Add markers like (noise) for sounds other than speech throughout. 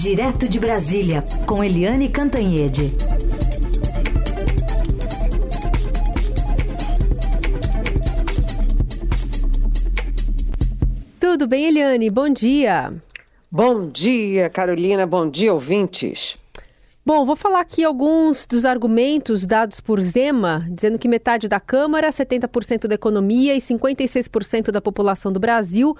Direto de Brasília, com Eliane Cantanhede. Tudo bem, Eliane? Bom dia. Bom dia, Carolina. Bom dia, ouvintes. Bom, vou falar aqui alguns dos argumentos dados por Zema, dizendo que metade da Câmara, 70% da economia e 56% da população do Brasil,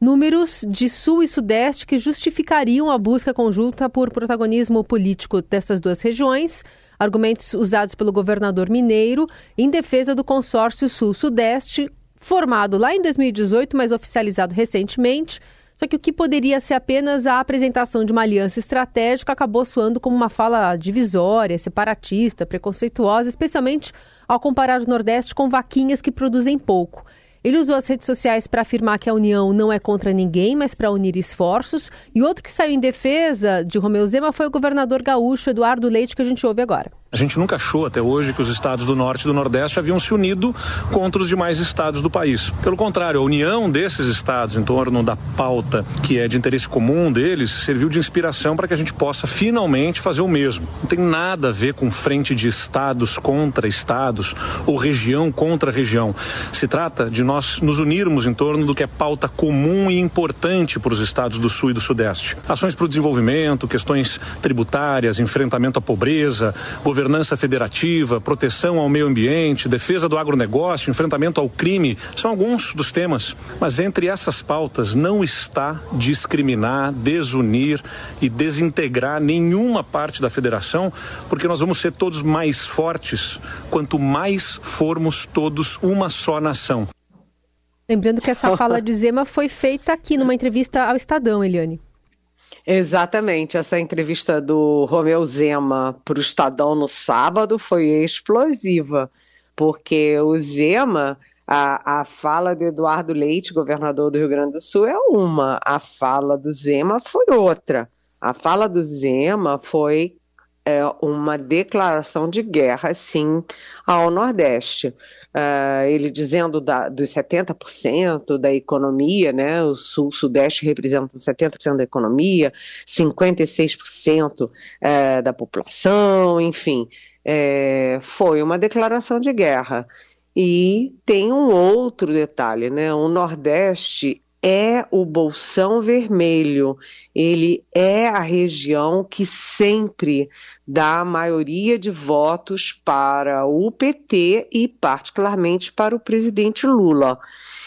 números de Sul e Sudeste que justificariam a busca conjunta por protagonismo político dessas duas regiões. Argumentos usados pelo governador mineiro em defesa do consórcio Sul-Sudeste, formado lá em 2018, mas oficializado recentemente. Só que o que poderia ser apenas a apresentação de uma aliança estratégica acabou soando como uma fala divisória, separatista, preconceituosa, especialmente ao comparar o Nordeste com vaquinhas que produzem pouco. Ele usou as redes sociais para afirmar que a União não é contra ninguém, mas para unir esforços. E outro que saiu em defesa de Romeu Zema foi o governador gaúcho Eduardo Leite, que a gente ouve agora. A gente nunca achou até hoje que os estados do Norte e do Nordeste haviam se unido contra os demais estados do país. Pelo contrário, a união desses estados em torno da pauta que é de interesse comum deles serviu de inspiração para que a gente possa finalmente fazer o mesmo. Não tem nada a ver com frente de estados contra estados ou região contra região. Se trata de nós nos unirmos em torno do que é pauta comum e importante para os estados do Sul e do Sudeste. Ações para o desenvolvimento, questões tributárias, enfrentamento à pobreza, governo governança federativa, proteção ao meio ambiente, defesa do agronegócio, enfrentamento ao crime, são alguns dos temas. Mas entre essas pautas não está discriminar, desunir e desintegrar nenhuma parte da federação, porque nós vamos ser todos mais fortes quanto mais formos todos uma só nação. Lembrando que essa fala de Zema foi feita aqui numa entrevista ao Estadão, Eliane. Exatamente. Essa entrevista do Romeu Zema para o Estadão no sábado foi explosiva, porque o Zema, a, a fala de Eduardo Leite, governador do Rio Grande do Sul, é uma, a fala do Zema foi outra. A fala do Zema foi é, uma declaração de guerra, sim, ao Nordeste. Uh, ele dizendo da, dos 70% da economia, né, o Sul-Sudeste representa 70% da economia, 56% uh, eh, da população, enfim, é, foi uma declaração de guerra. E tem um outro detalhe, né, o Nordeste é o Bolsão Vermelho, ele é a região que sempre dá a maioria de votos para o PT e, particularmente, para o presidente Lula.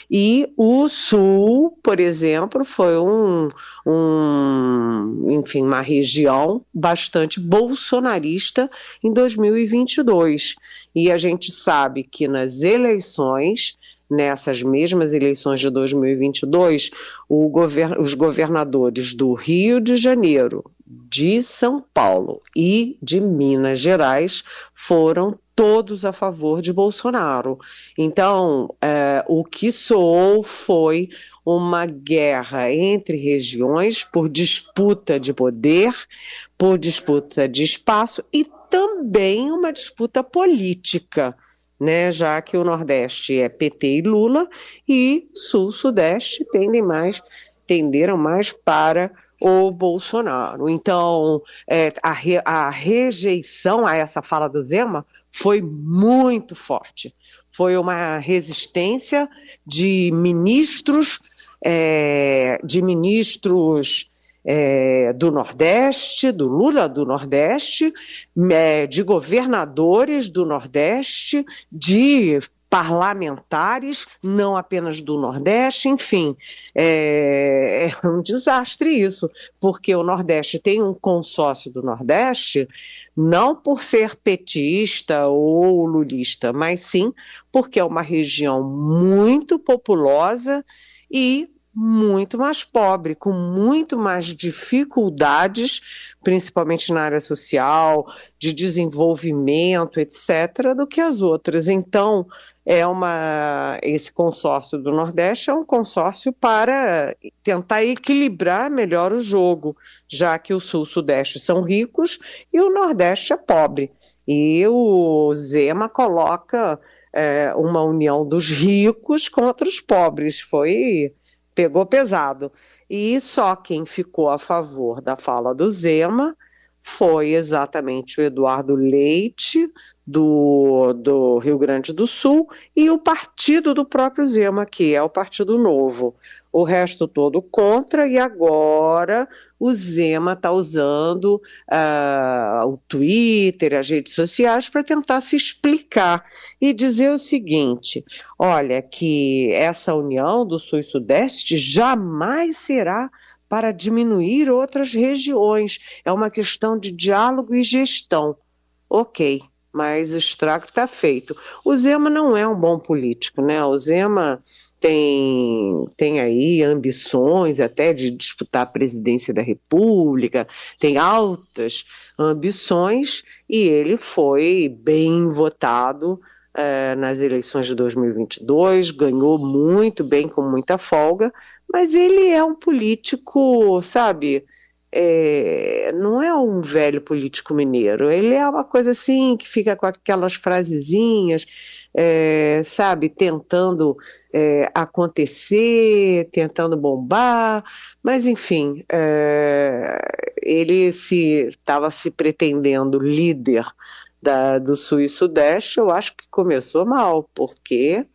E o Sul, por exemplo, foi um, um, enfim, uma região bastante bolsonarista em 2022. E a gente sabe que nas eleições nessas mesmas eleições de 2022, govern os governadores do Rio de Janeiro, de São Paulo e de Minas Gerais foram todos a favor de Bolsonaro. Então, é, o que soou foi uma guerra entre regiões por disputa de poder, por disputa de espaço e também uma disputa política né, já que o Nordeste é PT e Lula e Sul-Sudeste tendem mais, tenderam mais para o Bolsonaro. Então, é, a, re, a rejeição a essa fala do Zema foi muito forte. Foi uma resistência de ministros, é, de ministros é, do Nordeste, do Lula do Nordeste, é, de governadores do Nordeste, de parlamentares, não apenas do Nordeste, enfim, é, é, um desastre isso, porque o Nordeste tem um consórcio do Nordeste, não por ser petista ou lulista, mas sim porque é uma região muito populosa e muito mais pobre, com muito mais dificuldades, principalmente na área social, de desenvolvimento, etc., do que as outras. Então, é uma esse consórcio do Nordeste é um consórcio para tentar equilibrar melhor o jogo, já que o Sul e Sudeste são ricos e o Nordeste é pobre. E o Zema coloca é, uma união dos ricos contra os pobres. Foi pegou pesado. E só quem ficou a favor da fala do Zema foi exatamente o Eduardo Leite, do, do Rio Grande do Sul, e o partido do próprio Zema, que é o Partido Novo. O resto todo contra, e agora o Zema está usando uh, o Twitter, as redes sociais, para tentar se explicar e dizer o seguinte: olha, que essa união do Sul e Sudeste jamais será para diminuir outras regiões. É uma questão de diálogo e gestão. Ok, mas o estrago está feito. O Zema não é um bom político, né? O Zema tem, tem aí ambições até de disputar a presidência da República, tem altas ambições e ele foi bem votado é, nas eleições de 2022, ganhou muito bem, com muita folga, mas ele é um político, sabe? É, não é um velho político mineiro, ele é uma coisa assim que fica com aquelas frasezinhas, é, sabe, tentando é, acontecer, tentando bombar, mas enfim, é, ele se estava se pretendendo líder da, do Sul e Sudeste, eu acho que começou mal, porque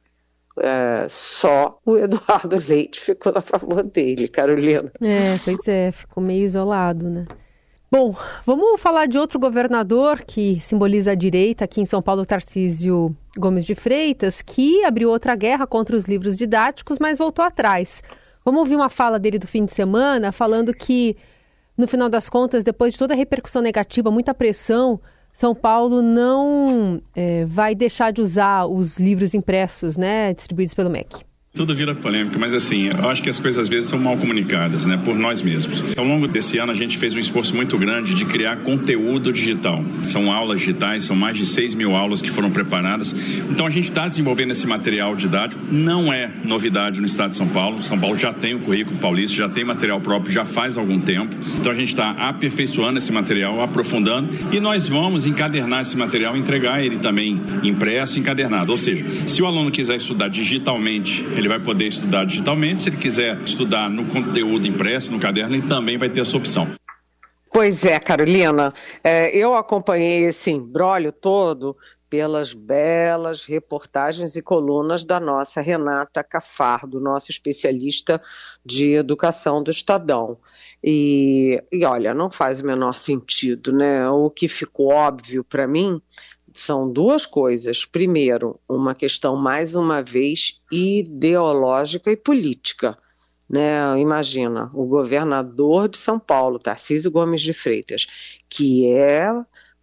é, só o Eduardo (laughs) Leite ficou a favor dele, Carolina. É, pois é, ficou meio isolado, né? Bom, vamos falar de outro governador que simboliza a direita aqui em São Paulo, Tarcísio Gomes de Freitas, que abriu outra guerra contra os livros didáticos, mas voltou atrás. Vamos ouvir uma fala dele do fim de semana, falando que, no final das contas, depois de toda a repercussão negativa, muita pressão são Paulo não é, vai deixar de usar os livros impressos, né, distribuídos pelo MEC. Tudo vira polêmica, mas assim, eu acho que as coisas às vezes são mal comunicadas, né, por nós mesmos. Ao longo desse ano, a gente fez um esforço muito grande de criar conteúdo digital. São aulas digitais, são mais de 6 mil aulas que foram preparadas. Então, a gente está desenvolvendo esse material didático. Não é novidade no estado de São Paulo. São Paulo já tem o currículo paulista, já tem material próprio, já faz algum tempo. Então, a gente está aperfeiçoando esse material, aprofundando, e nós vamos encadernar esse material entregar ele também impresso, encadernado. Ou seja, se o aluno quiser estudar digitalmente, ele vai poder estudar digitalmente. Se ele quiser estudar no conteúdo impresso, no caderno, ele também vai ter essa opção. Pois é, Carolina. É, eu acompanhei esse embrólio todo pelas belas reportagens e colunas da nossa Renata Cafardo, nossa especialista de educação do Estadão. E, e olha, não faz o menor sentido, né? O que ficou óbvio para mim são duas coisas. Primeiro, uma questão, mais uma vez, ideológica e política. Né? Imagina, o governador de São Paulo, Tarcísio Gomes de Freitas, que é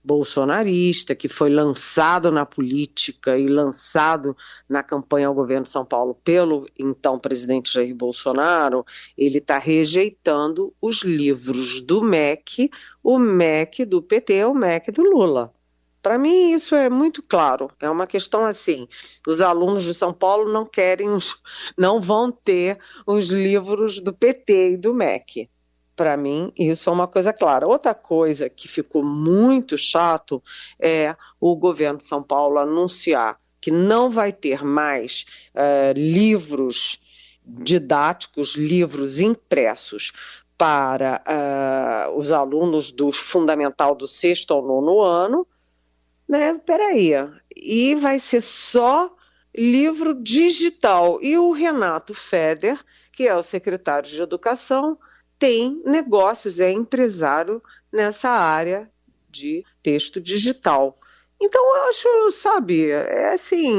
bolsonarista, que foi lançado na política e lançado na campanha ao governo de São Paulo pelo então presidente Jair Bolsonaro, ele está rejeitando os livros do MEC, o MEC do PT, o MEC do Lula. Para mim, isso é muito claro. É uma questão assim: os alunos de São Paulo não querem, os, não vão ter os livros do PT e do MEC. Para mim, isso é uma coisa clara. Outra coisa que ficou muito chato é o governo de São Paulo anunciar que não vai ter mais uh, livros didáticos, livros impressos para uh, os alunos do fundamental do sexto ao nono ano, né? Peraí, e vai ser só livro digital. E o Renato Feder, que é o secretário de Educação, tem negócios, é empresário nessa área de texto digital. Então, eu acho, sabe, é assim,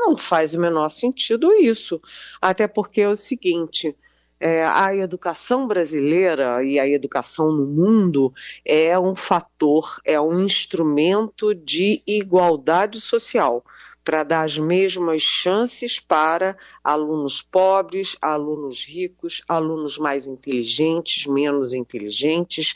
não faz o menor sentido isso. Até porque é o seguinte, é, a educação brasileira e a educação no mundo é um fator, é um instrumento de igualdade social para dar as mesmas chances para alunos pobres, alunos ricos, alunos mais inteligentes, menos inteligentes,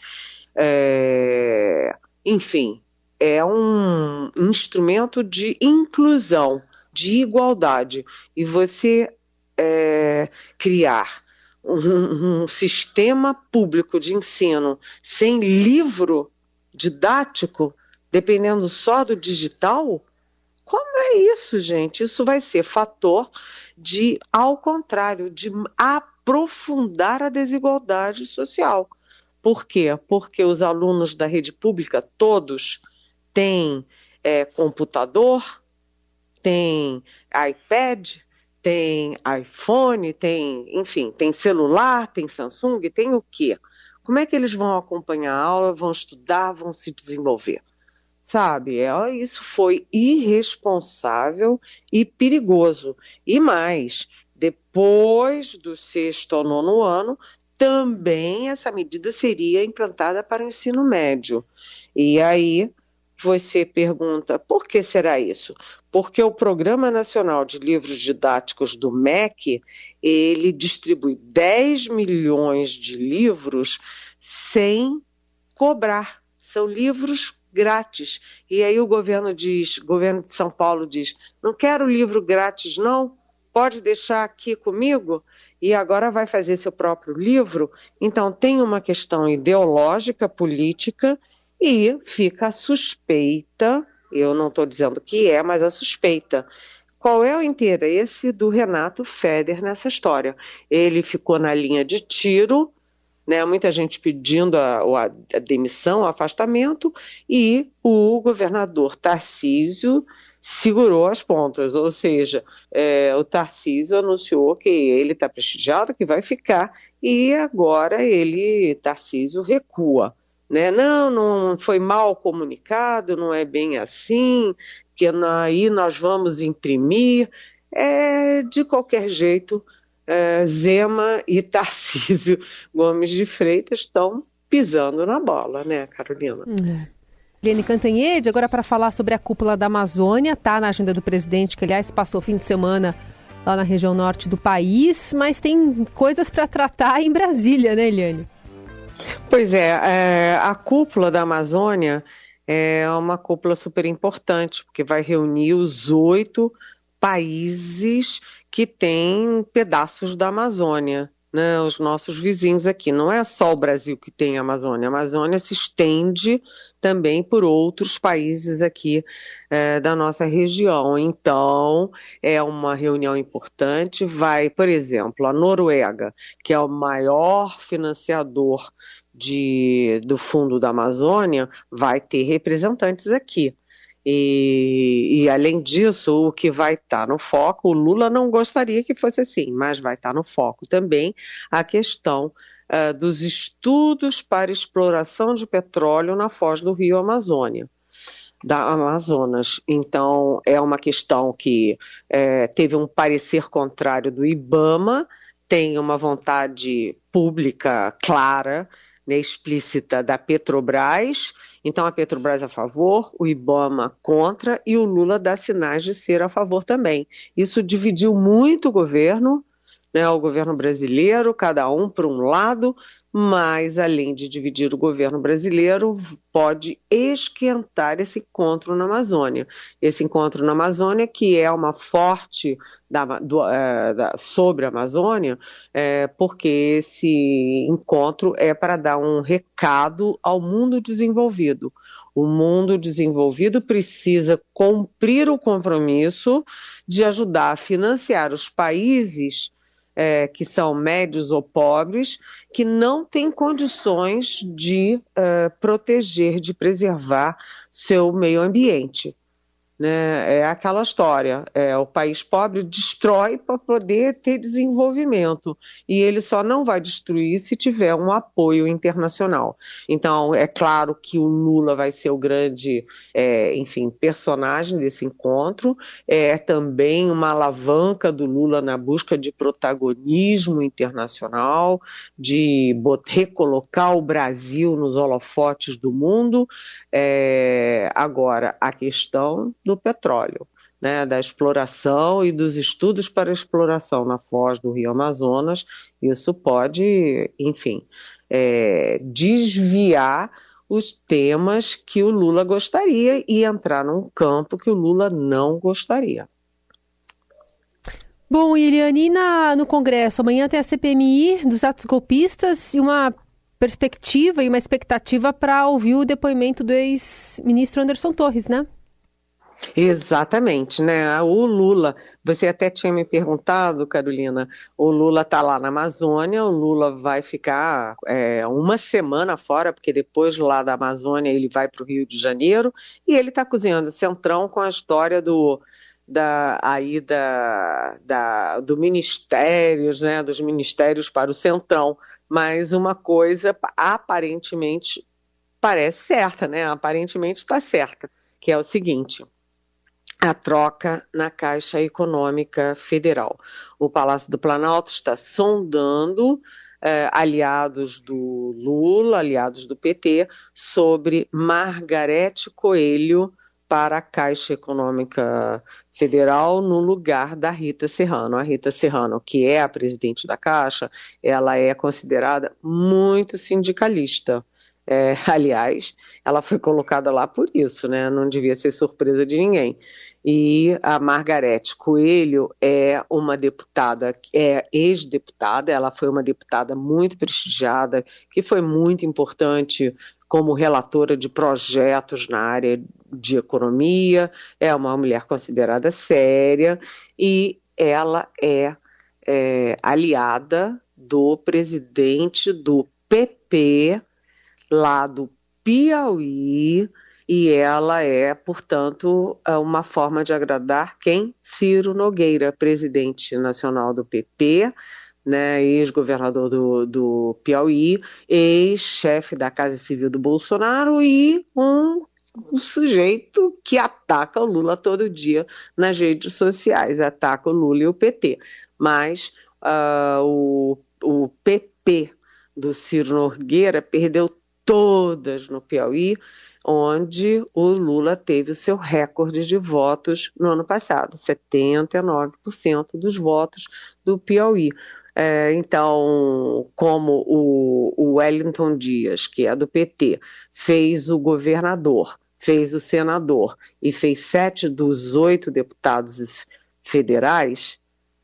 é, enfim, é um instrumento de inclusão, de igualdade. E você é, criar um, um sistema público de ensino sem livro didático, dependendo só do digital, como é isso, gente? Isso vai ser fator de, ao contrário, de aprofundar a desigualdade social. Por quê? Porque os alunos da rede pública, todos, têm é, computador, têm iPad, tem iPhone, tem, enfim, tem celular, tem Samsung, tem o quê? Como é que eles vão acompanhar a aula, vão estudar, vão se desenvolver? Sabe, é, isso foi irresponsável e perigoso. E mais, depois do sexto ou nono ano, também essa medida seria implantada para o ensino médio. E aí você pergunta, por que será isso? Porque o Programa Nacional de Livros Didáticos do MEC, ele distribui 10 milhões de livros sem cobrar. São livros grátis. E aí o governo diz, o governo de São Paulo diz, não quero livro grátis não, pode deixar aqui comigo e agora vai fazer seu próprio livro. Então tem uma questão ideológica, política e fica a suspeita, eu não estou dizendo que é, mas a suspeita. Qual é o interesse do Renato Feder nessa história? Ele ficou na linha de tiro, né, muita gente pedindo a, a, a demissão, o afastamento, e o governador Tarcísio segurou as pontas, ou seja, é, o Tarcísio anunciou que ele está prestigiado, que vai ficar, e agora ele, Tarcísio, recua né? Não, não foi mal comunicado, não é bem assim, que aí nós vamos imprimir. É, de qualquer jeito, é, Zema (laughs) e Tarcísio Gomes de Freitas estão pisando na bola, né, Carolina? É. Liane Cantanhede, agora para falar sobre a cúpula da Amazônia, tá na agenda do presidente, que aliás passou o fim de semana lá na região norte do país, mas tem coisas para tratar em Brasília, né, Eliane? Pois é, é, a cúpula da Amazônia é uma cúpula super importante, porque vai reunir os oito países que têm pedaços da Amazônia né, os nossos vizinhos aqui. Não é só o Brasil que tem a Amazônia, a Amazônia se estende também por outros países aqui é, da nossa região. Então, é uma reunião importante. Vai, por exemplo, a Noruega, que é o maior financiador de, do Fundo da Amazônia, vai ter representantes aqui. E, e, além disso, o que vai estar tá no foco, o Lula não gostaria que fosse assim, mas vai estar tá no foco também a questão uh, dos estudos para exploração de petróleo na foz do Rio Amazônia. Da Amazonas. Então, é uma questão que é, teve um parecer contrário do IBAMA, tem uma vontade pública clara, né, explícita da Petrobras então a Petrobras a favor, o IBAMA contra e o Lula dá sinais de ser a favor também. Isso dividiu muito o governo, né, o governo brasileiro, cada um para um lado, mas além de dividir o governo brasileiro, pode esquentar esse encontro na Amazônia. Esse encontro na Amazônia, que é uma forte da, do, é, da, sobre a Amazônia, é, porque esse encontro é para dar um recado ao mundo desenvolvido. O mundo desenvolvido precisa cumprir o compromisso de ajudar a financiar os países é, que são médios ou pobres, que não têm condições de é, proteger, de preservar seu meio ambiente. Né? É aquela história, é, o país pobre destrói para poder ter desenvolvimento e ele só não vai destruir se tiver um apoio internacional. Então, é claro que o Lula vai ser o grande, é, enfim, personagem desse encontro, é também uma alavanca do Lula na busca de protagonismo internacional, de recolocar o Brasil nos holofotes do mundo. É, agora, a questão do petróleo, né, da exploração e dos estudos para exploração na foz do Rio Amazonas. Isso pode, enfim, é, desviar os temas que o Lula gostaria e entrar num campo que o Lula não gostaria. Bom, Iriane, no Congresso, amanhã tem a CPMI dos atos golpistas e uma perspectiva e uma expectativa para ouvir o depoimento do ex-ministro Anderson Torres, né? Exatamente, né? O Lula, você até tinha me perguntado, Carolina, o Lula está lá na Amazônia, o Lula vai ficar é, uma semana fora, porque depois lá da Amazônia ele vai para o Rio de Janeiro, e ele está cozinhando centrão com a história do da aí da, da, do ministérios, né, dos ministérios para o centrão, mas uma coisa aparentemente parece certa, né? Aparentemente está certa, que é o seguinte: a troca na Caixa Econômica Federal. O Palácio do Planalto está sondando eh, aliados do Lula, aliados do PT, sobre Margarete Coelho para a Caixa Econômica Federal no lugar da Rita Serrano. A Rita Serrano, que é a presidente da Caixa, ela é considerada muito sindicalista. É, (laughs) aliás, ela foi colocada lá por isso, né? Não devia ser surpresa de ninguém. E a Margarete Coelho é uma deputada, é ex-deputada, ela foi uma deputada muito prestigiada, que foi muito importante como relatora de projetos na área de economia, é uma mulher considerada séria e ela é, é aliada do presidente do PP lá do Piauí, e ela é, portanto, é uma forma de agradar quem? Ciro Nogueira, presidente nacional do PP, né, ex-governador do, do Piauí, ex-chefe da Casa Civil do Bolsonaro e um, um sujeito que ataca o Lula todo dia nas redes sociais, ataca o Lula e o PT. Mas uh, o, o PP do Ciro Nogueira perdeu todas no Piauí, onde o Lula teve o seu recorde de votos no ano passado, 79% dos votos do Piauí. É, então, como o, o Wellington Dias, que é do PT, fez o governador, fez o senador e fez sete dos oito deputados federais,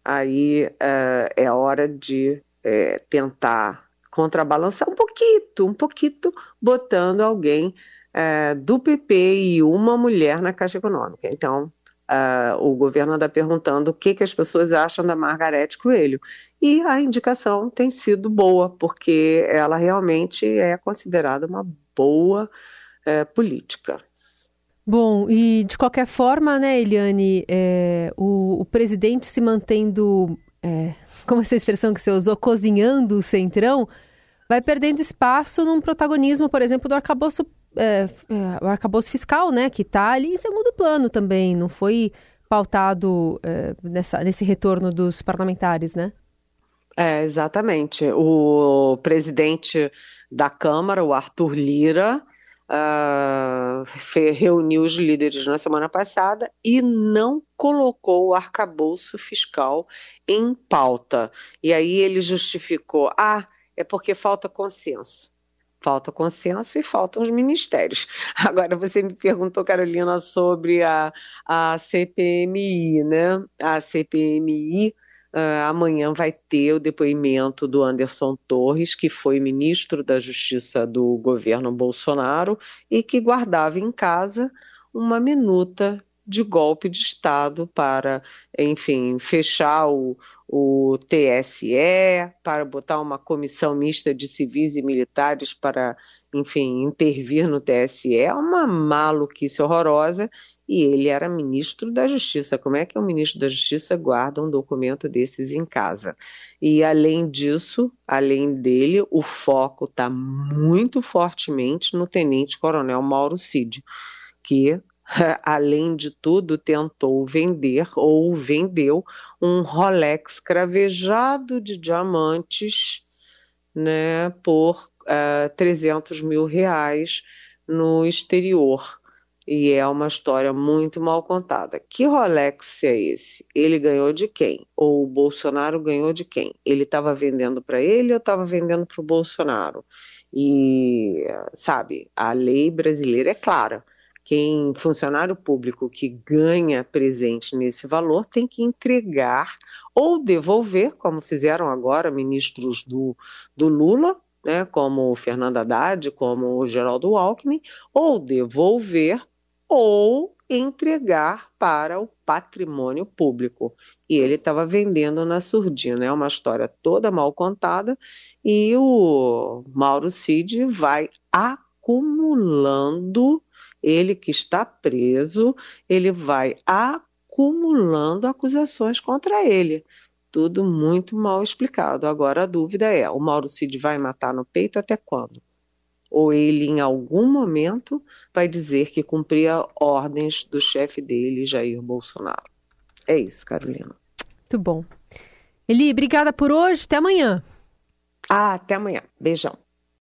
aí é, é hora de é, tentar contrabalançar um pouquinho, um pouquinho, botando alguém é, do PP e uma mulher na Caixa Econômica. Então, Uh, o governo está perguntando o que, que as pessoas acham da Margarete Coelho. E a indicação tem sido boa, porque ela realmente é considerada uma boa uh, política. Bom, e de qualquer forma, né, Eliane, é, o, o, presidente se mantendo, é, como essa expressão que você usou, cozinhando o centrão, vai perdendo espaço num protagonismo, por exemplo, do arcabouço é, é, o arcabouço fiscal, né, que está ali em segundo plano também, não foi pautado é, nessa, nesse retorno dos parlamentares, né? É, exatamente. O presidente da Câmara, o Arthur Lira, uh, reuniu os líderes na semana passada e não colocou o arcabouço fiscal em pauta. E aí ele justificou: ah, é porque falta consenso. Falta consenso e faltam os ministérios. (laughs) Agora, você me perguntou, Carolina, sobre a, a CPMI, né? A CPMI Uh, amanhã vai ter o depoimento do Anderson Torres, que foi ministro da Justiça do governo Bolsonaro e que guardava em casa uma minuta de golpe de Estado para, enfim, fechar o, o TSE, para botar uma comissão mista de civis e militares para, enfim, intervir no TSE. É uma maluquice horrorosa e ele era ministro da Justiça. Como é que um ministro da Justiça guarda um documento desses em casa? E além disso, além dele, o foco está muito fortemente no tenente-coronel Mauro Cid, que (laughs) além de tudo, tentou vender ou vendeu um Rolex cravejado de diamantes né, por uh, eh, 300 mil reais no exterior. E é uma história muito mal contada. Que Rolex é esse? Ele ganhou de quem? Ou o Bolsonaro ganhou de quem? Ele estava vendendo para ele ou estava vendendo para o Bolsonaro? E, sabe, a lei brasileira é clara quem funcionário público que ganha presente nesse valor tem que entregar ou devolver, como fizeram agora ministros do, do Lula, né, como Fernando Haddad, como o Geraldo Alckmin, ou devolver ou entregar para o patrimônio público. E ele estava vendendo na surdina. É uma história toda mal contada e o Mauro Cid vai acumulando, ele que está preso, ele vai acumulando acusações contra ele. Tudo muito mal explicado. Agora a dúvida é: o Mauro Cid vai matar no peito até quando? Ou ele, em algum momento, vai dizer que cumpria ordens do chefe dele, Jair Bolsonaro. É isso, Carolina. Muito bom. Eli, obrigada por hoje. Até amanhã. Ah, até amanhã. Beijão.